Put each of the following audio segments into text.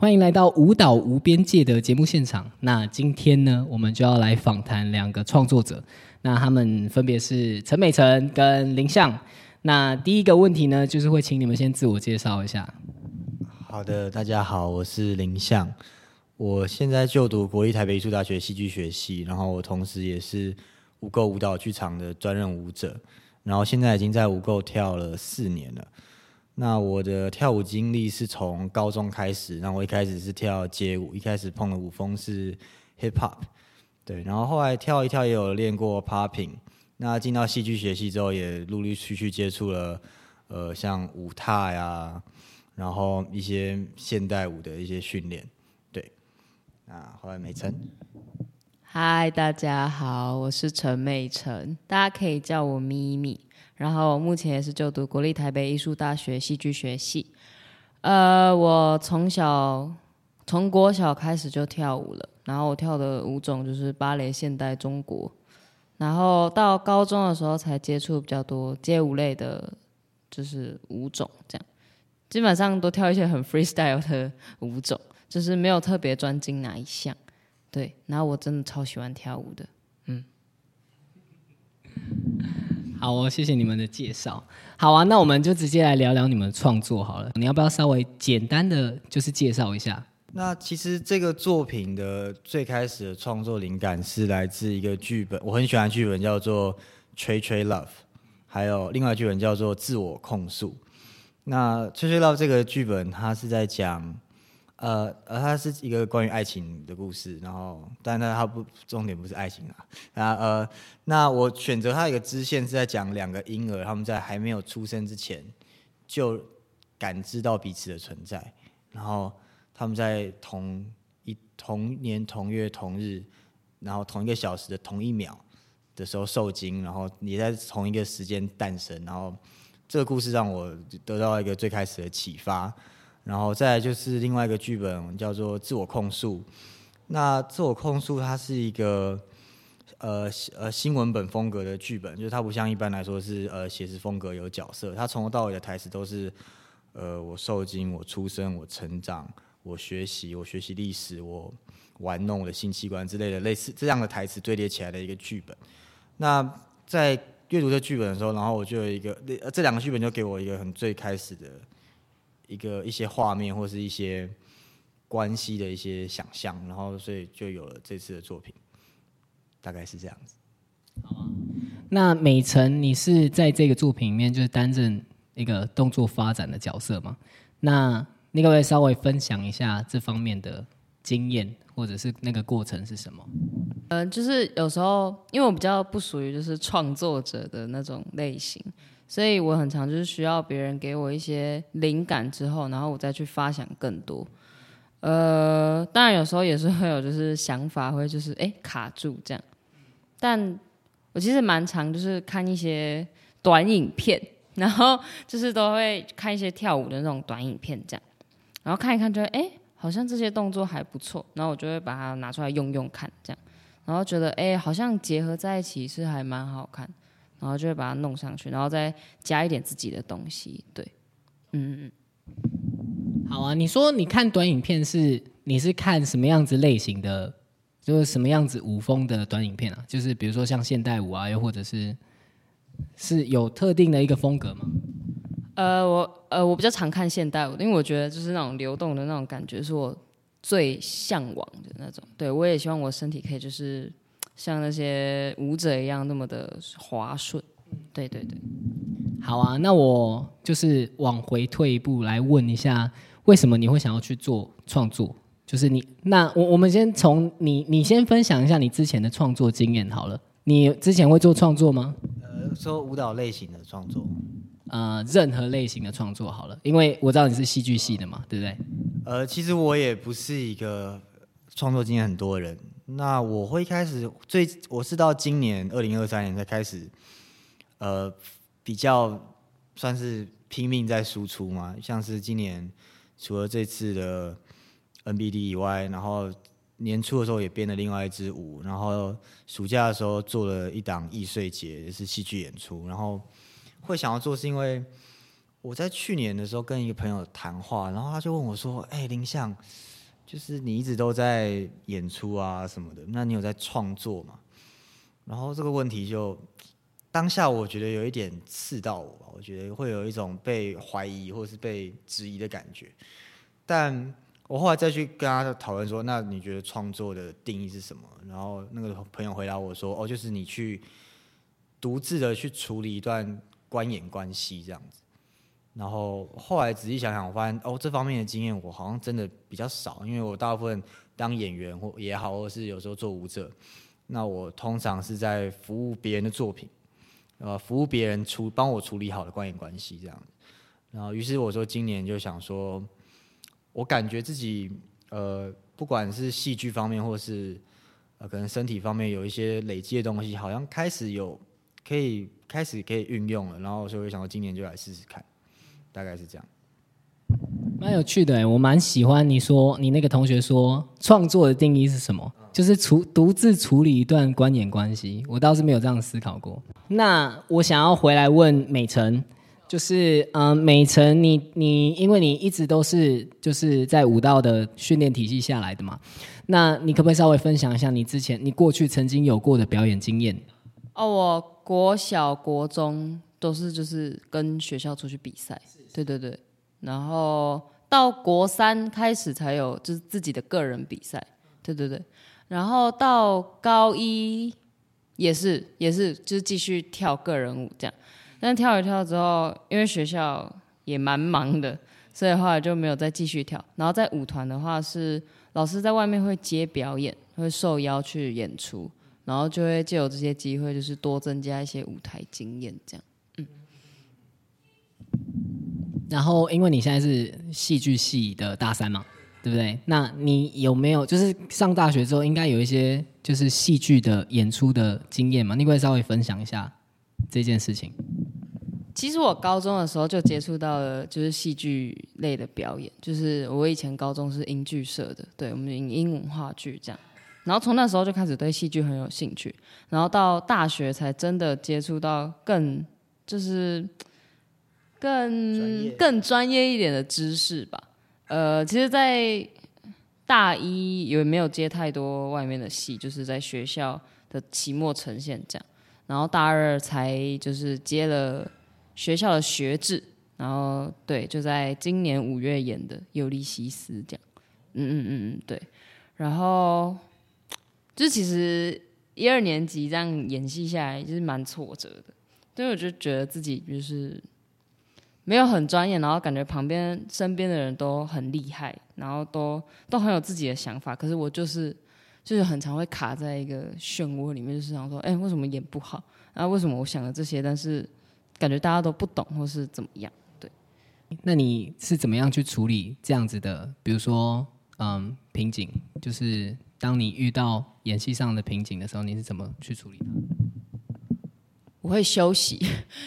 欢迎来到舞蹈无边界的节目现场。那今天呢，我们就要来访谈两个创作者。那他们分别是陈美辰跟林相。那第一个问题呢，就是会请你们先自我介绍一下。好的，大家好，我是林相。我现在就读国立台北艺术大学戏剧学系，然后我同时也是无垢舞蹈剧场的专任舞者，然后现在已经在无垢跳了四年了。那我的跳舞经历是从高中开始，然后我一开始是跳街舞，一开始碰的舞风是 hip hop，对，然后后来跳一跳也有练过 popping。那进到戏剧学系之后，也陆陆续续接触了呃像舞踏呀，然后一些现代舞的一些训练，对。啊后来美晨，嗨，大家好，我是陈美晨，大家可以叫我咪咪。然后目前也是就读国立台北艺术大学戏剧学系。呃，我从小从国小开始就跳舞了，然后我跳的舞种就是芭蕾、现代、中国。然后到高中的时候才接触比较多街舞类的，就是舞种这样。基本上都跳一些很 freestyle 的舞种，就是没有特别专精哪一项。对，然后我真的超喜欢跳舞的，嗯。好哦，谢谢你们的介绍。好啊，那我们就直接来聊聊你们创作好了。你要不要稍微简单的就是介绍一下？那其实这个作品的最开始的创作灵感是来自一个剧本，我很喜欢剧本叫做《吹吹 Love》，还有另外剧本叫做《自我控诉》。那《吹吹 Love》这个剧本，它是在讲。呃呃，它是一个关于爱情的故事，然后，但但它不重点不是爱情啊。啊呃，那我选择它一个支线是在讲两个婴儿，他们在还没有出生之前就感知到彼此的存在，然后他们在同一同年同月同日，然后同一个小时的同一秒的时候受精，然后也在同一个时间诞生，然后这个故事让我得到一个最开始的启发。然后再就是另外一个剧本叫做《自我控诉》，那《自我控诉》它是一个呃呃新闻本风格的剧本，就是它不像一般来说是呃写实风格有角色，它从头到尾的台词都是呃我受精、我出生、我成长、我学习、我学习历史、我玩弄我的性器官之类的类似这样的台词堆叠起来的一个剧本。那在阅读这剧本的时候，然后我就有一个这两个剧本就给我一个很最开始的。一个一些画面或是一些关系的一些想象，然后所以就有了这次的作品，大概是这样子。好啊，那美辰，你是在这个作品里面就是担任一个动作发展的角色吗？那你可不可以稍微分享一下这方面的经验，或者是那个过程是什么？嗯，就是有时候因为我比较不属于就是创作者的那种类型。所以我很常就是需要别人给我一些灵感之后，然后我再去发想更多。呃，当然有时候也是会有就是想法会就是哎卡住这样。但我其实蛮常就是看一些短影片，然后就是都会看一些跳舞的那种短影片这样，然后看一看就会哎好像这些动作还不错，然后我就会把它拿出来用用看这样，然后觉得哎好像结合在一起是还蛮好看。然后就会把它弄上去，然后再加一点自己的东西。对，嗯嗯嗯。好啊，你说你看短影片是你是看什么样子类型的？就是什么样子舞风的短影片啊？就是比如说像现代舞啊，又或者是是有特定的一个风格吗？呃，我呃我比较常看现代舞，因为我觉得就是那种流动的那种感觉是我最向往的那种。对我也希望我身体可以就是。像那些舞者一样那么的滑顺，对对对，好啊，那我就是往回退一步来问一下，为什么你会想要去做创作？就是你，那我我们先从你，你先分享一下你之前的创作经验好了。你之前会做创作吗？呃，说舞蹈类型的创作，呃，任何类型的创作好了，因为我知道你是戏剧系的嘛，对不对？呃，其实我也不是一个创作经验很多的人。那我会开始最，我是到今年二零二三年才开始，呃，比较算是拼命在输出嘛。像是今年除了这次的 NBD 以外，然后年初的时候也编了另外一支舞，然后暑假的时候做了一档易碎节，也是戏剧演出。然后会想要做是因为我在去年的时候跟一个朋友谈话，然后他就问我说：“哎、林相，就是你一直都在演出啊什么的，那你有在创作吗？”然后这个问题就当下我觉得有一点刺到我吧，我觉得会有一种被怀疑或是被质疑的感觉。但我后来再去跟他讨论说，那你觉得创作的定义是什么？然后那个朋友回答我说，哦，就是你去独自的去处理一段观演关系这样子。然后后来仔细想想，我发现哦，这方面的经验我好像真的比较少，因为我大部分当演员或也好，或是有时候做舞者，那我通常是在服务别人的作品，呃，服务别人处帮我处理好的观演关系这样。然后于是我说今年就想说，我感觉自己呃，不管是戏剧方面或是呃可能身体方面有一些累积的东西，好像开始有可以开始可以运用了，然后所以我想说今年就来试试看，大概是这样。蛮有趣的欸，我蛮喜欢你说你那个同学说创作的定义是什么，就是处独自处理一段观演关系。我倒是没有这样思考过。那我想要回来问美辰，就是嗯、呃美辰你你因为你一直都是就是在舞蹈的训练体系下来的嘛，那你可不可以稍微分享一下你之前你过去曾经有过的表演经验？哦，我国小、国中都是就是跟学校出去比赛，对对对，然后到国三开始才有就是自己的个人比赛，对对对，然后到高一也是也是就是继续跳个人舞这样，但跳一跳之后，因为学校也蛮忙的，所以后来就没有再继续跳。然后在舞团的话是老师在外面会接表演，会受邀去演出。然后就会借由这些机会，就是多增加一些舞台经验，这样。嗯然后，因为你现在是戏剧系的大三嘛，对不对？那你有没有就是上大学之后，应该有一些就是戏剧的演出的经验嘛？你可以稍微分享一下这件事情？其实我高中的时候就接触到了，就是戏剧类的表演。就是我以前高中是英剧社的，对我们英英文化剧这样。然后从那时候就开始对戏剧很有兴趣，然后到大学才真的接触到更就是更更专业一点的知识吧。呃，其实，在大一也没有接太多外面的戏，就是在学校的期末呈现这样。然后大二才就是接了学校的学制，然后对，就在今年五月演的《尤利西斯》这样。嗯嗯嗯嗯，对。然后就是其实一二年级这样演戏下来，就是蛮挫折的，所以我就觉得自己就是没有很专业，然后感觉旁边身边的人都很厉害，然后都都很有自己的想法，可是我就是就是很常会卡在一个漩涡里面，就是想说，哎、为什么演不好？然后为什么我想了这些，但是感觉大家都不懂，或是怎么样？对那你是怎么样去处理这样子的？比如说，嗯，瓶颈，就是当你遇到演戏上的瓶颈的时候，你是怎么去处理的？我会休息，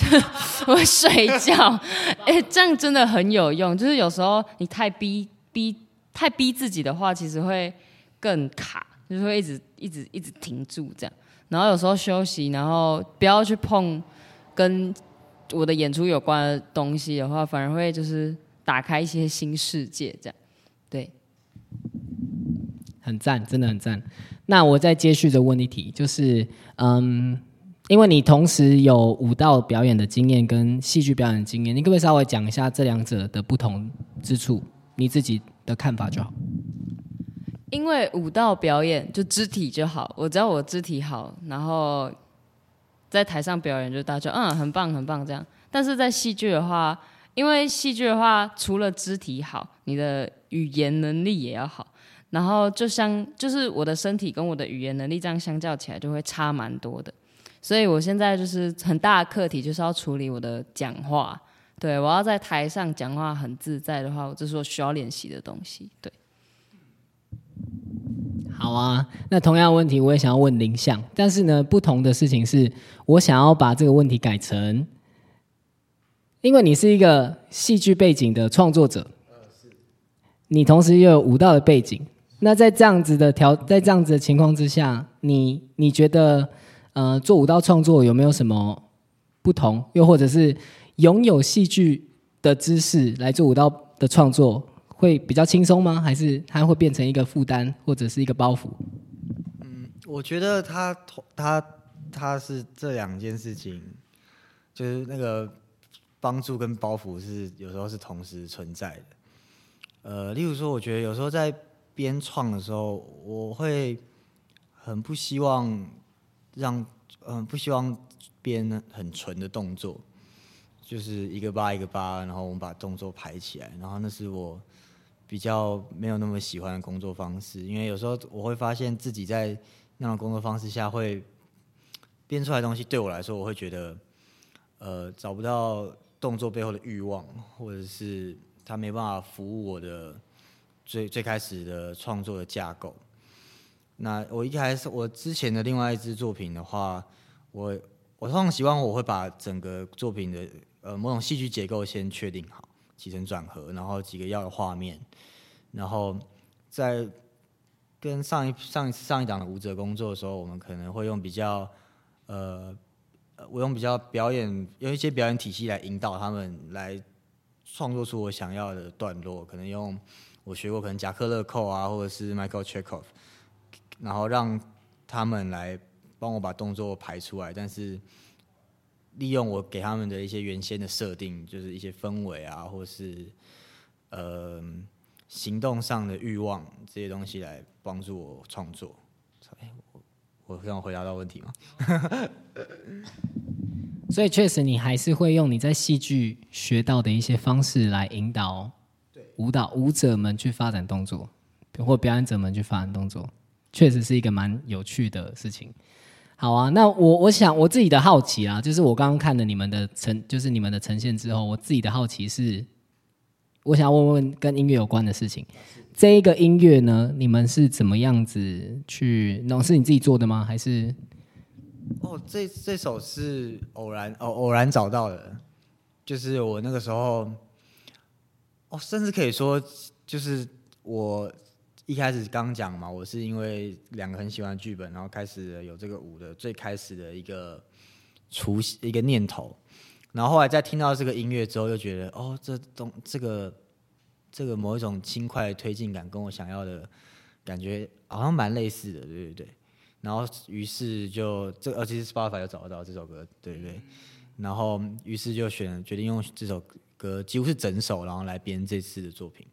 我会睡觉。哎、这样真的很有用。就是有时候你太逼逼太逼自己的话，其实会更卡，就是会一直一直一直停住这样。然后有时候休息，然后不要去碰跟我的演出有关的东西的话，反而会就是打开一些新世界这样。对，很赞，真的很赞。那我再接续着问一题，就是，嗯，因为你同时有舞蹈表演的经验跟戏剧表演的经验，你可不可以稍微讲一下这两者的不同之处？你自己的看法就好。因为舞蹈表演就肢体就好，我只要我肢体好，然后在台上表演就大家就嗯很棒很棒这样。但是在戏剧的话，因为戏剧的话，除了肢体好，你的语言能力也要好。然后就像就是我的身体跟我的语言能力这样相较起来就会差蛮多的。所以我现在就是很大的课题就是要处理我的讲话。对我要在台上讲话很自在的话，这是我需要练习的东西。对。好啊，那同样的问题我也想要问林相，但是呢，不同的事情是我想要把这个问题改成，因为你是一个戏剧背景的创作者，你同时又有舞蹈的背景，那在这样子的条，在这样子的情况之下，你你觉得呃做舞蹈创作有没有什么不同？又或者是拥有戏剧的知识来做舞蹈的创作，会比较轻松吗？还是它会变成一个负担或者是一个包袱？嗯我觉得它它它是这两件事情，就是那个帮助跟包袱是有时候是同时存在的。呃，例如说，我觉得有时候在编创的时候，我会很不希望让，嗯、不希望编很纯的动作，就是一个八一个八，然后我们把动作排起来，然后那是我比较没有那么喜欢的工作方式，因为有时候我会发现自己在那种工作方式下会编出来的东西，对我来说，我会觉得呃找不到动作背后的欲望，或者是它没办法服务我的最最开始的创作的架构。那我一开始我之前的另外一支作品的话，我我通常希望我会把整个作品的呃某种戏剧结构先确定好，起承转合，然后几个要的画面，然后在跟上一上一上一档的舞者工作的时候，我们可能会用比较呃，我用比较表演用一些表演体系来引导他们来创作出我想要的段落，可能用我学过可能夹克勒扣啊，或者是 Michael Chekhov，然后让他们来帮我把动作排出来，但是利用我给他们的一些原先的设定，就是一些氛围啊，或是呃行动上的欲望这些东西来帮助我创作。哎，我我让我回答到问题吗？所以确实，你还是会用你在戏剧学到的一些方式来引导舞蹈舞者们去发展动作，或表演者们去发展动作，确实是一个蛮有趣的事情。好啊，那我我想我自己的好奇啊，就是我刚刚看了你们的呈，就是你们的呈现之后，我自己的好奇是，我想问问跟音乐有关的事情。这一个音乐呢，你们是怎么样子去弄？是你自己做的吗？还是哦，这这首是偶然哦偶然找到的，就是我那个时候，哦，甚至可以说，就是我一开始刚讲嘛，我是因为两个很喜欢剧本，然后开始有这个舞的最开始的一个雏一个念头，然后后来在听到这个音乐之后，又觉得哦，这东这个这个某一种轻快的推进感，跟我想要的感觉好像蛮类似的，对对对。然后于是就这，而且是 Spotify 有找得到这首歌，对对对。然后于是就选决定用这首歌几乎是整首，然后来编这次的作品。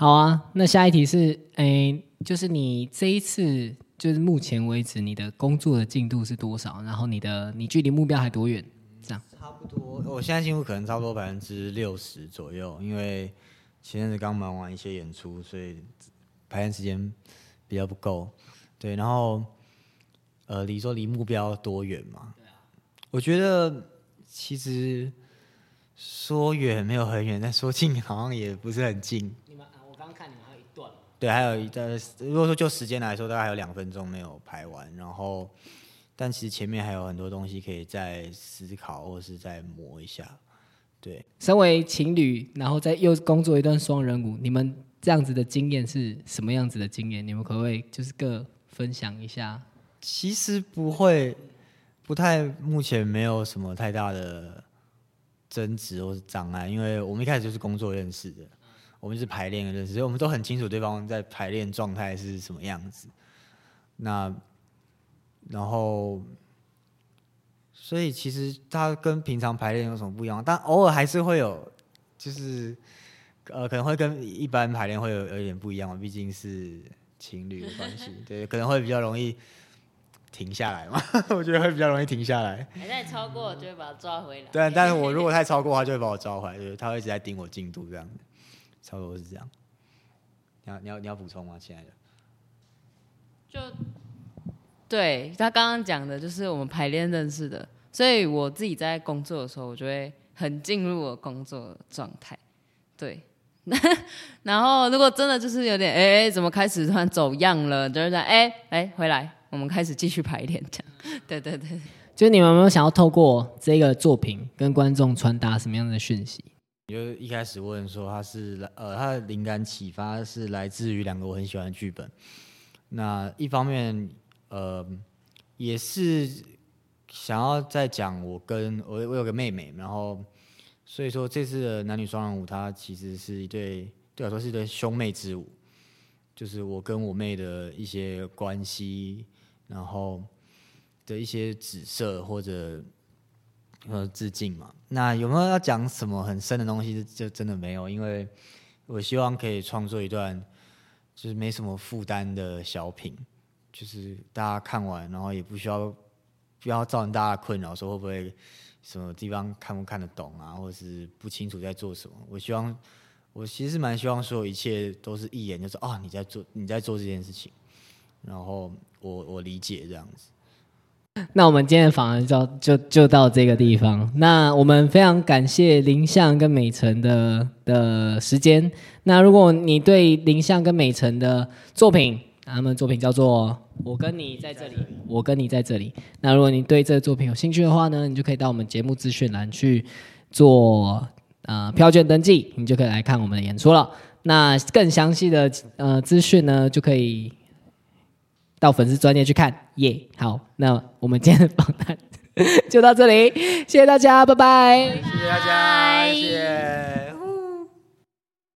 好啊，那下一题是，哎，就是你这一次，就是目前为止你的工作的进度是多少？然后你的你距离目标还多远？这样差不多，我现在进度可能差不多百分之六十左右，因为前阵子刚忙完一些演出，所以排练时间比较不够。对，然后呃，你说离目标多远嘛？我觉得其实说远没有很远，但说近好像也不是很近。你们，我看你们还有一段，对，还有一段，如果说就时间来说，大概还有两分钟没有排完，然后，但其实前面还有很多东西可以再思考或是再磨一下。对，身为情侣，然后再又工作一段双人舞，你们这样子的经验是什么样子的经验？你们可不可以就是各分享一下？其实不会，不太，目前没有什么太大的争执或是障碍，因为我们一开始就是工作认识的，我们是排练认识，所以我们都很清楚对方在排练状态是什么样子。那，然后，所以其实它跟平常排练有什么不一样？但偶尔还是会有，就是呃，可能会跟一般排练会有有一点不一样嘛，毕竟是情侣的关系，对，可能会比较容易停下来嘛，我觉得会比较容易停下来。还在超过，就会把它抓回来。对，但是我如果太超过，他就会把我抓回来，就是他会一直在盯我进度这样子，差不多是这样。你要你要你要补充吗，亲爱的？就对他刚刚讲的，就是我们排练认识的，所以我自己在工作的时候，我就会很进入我工作状态。对，然后如果真的就是有点哎、怎么开始突然走样了，就是在哎哎回来，我们开始继续排练这样。对对对，就是你们有没有想要透过这个作品跟观众传达什么样的讯息？就一开始问说他是呃他的灵感启发是来自于两个我很喜欢的剧本，那一方面呃也是想要在讲我跟我我有个妹妹，然后所以说这次的男女双人舞，它其实是一对对我来说是一对兄妹之舞，就是我跟我妹的一些关系，然后的一些紫色或者呃致敬嘛。那有没有要讲什么很深的东西？就真的没有，因为我希望可以创作一段就是没什么负担的小品，就是大家看完，然后也不需要不要造成大家困扰，说会不会什么地方看不看得懂啊，或者是不清楚在做什么。我希望我其实蛮希望所有一切都是一眼就是啊你在做你在做这件事情，然后我我理解这样子。那我们今天的访谈就就就到这个地方。那我们非常感谢林相跟美辰的的时间。那如果你对林相跟美辰的作品，他们作品叫做《我跟你在这里》，我跟你在这里。那如果你对这个作品有兴趣的话呢，你就可以到我们节目资讯栏去做呃票券登记，你就可以来看我们的演出了。那更详细的呃资讯呢，就可以到粉丝专业去看。耶好那我们今天的访谈 就到这里谢谢大家拜拜。谢谢大家谢谢。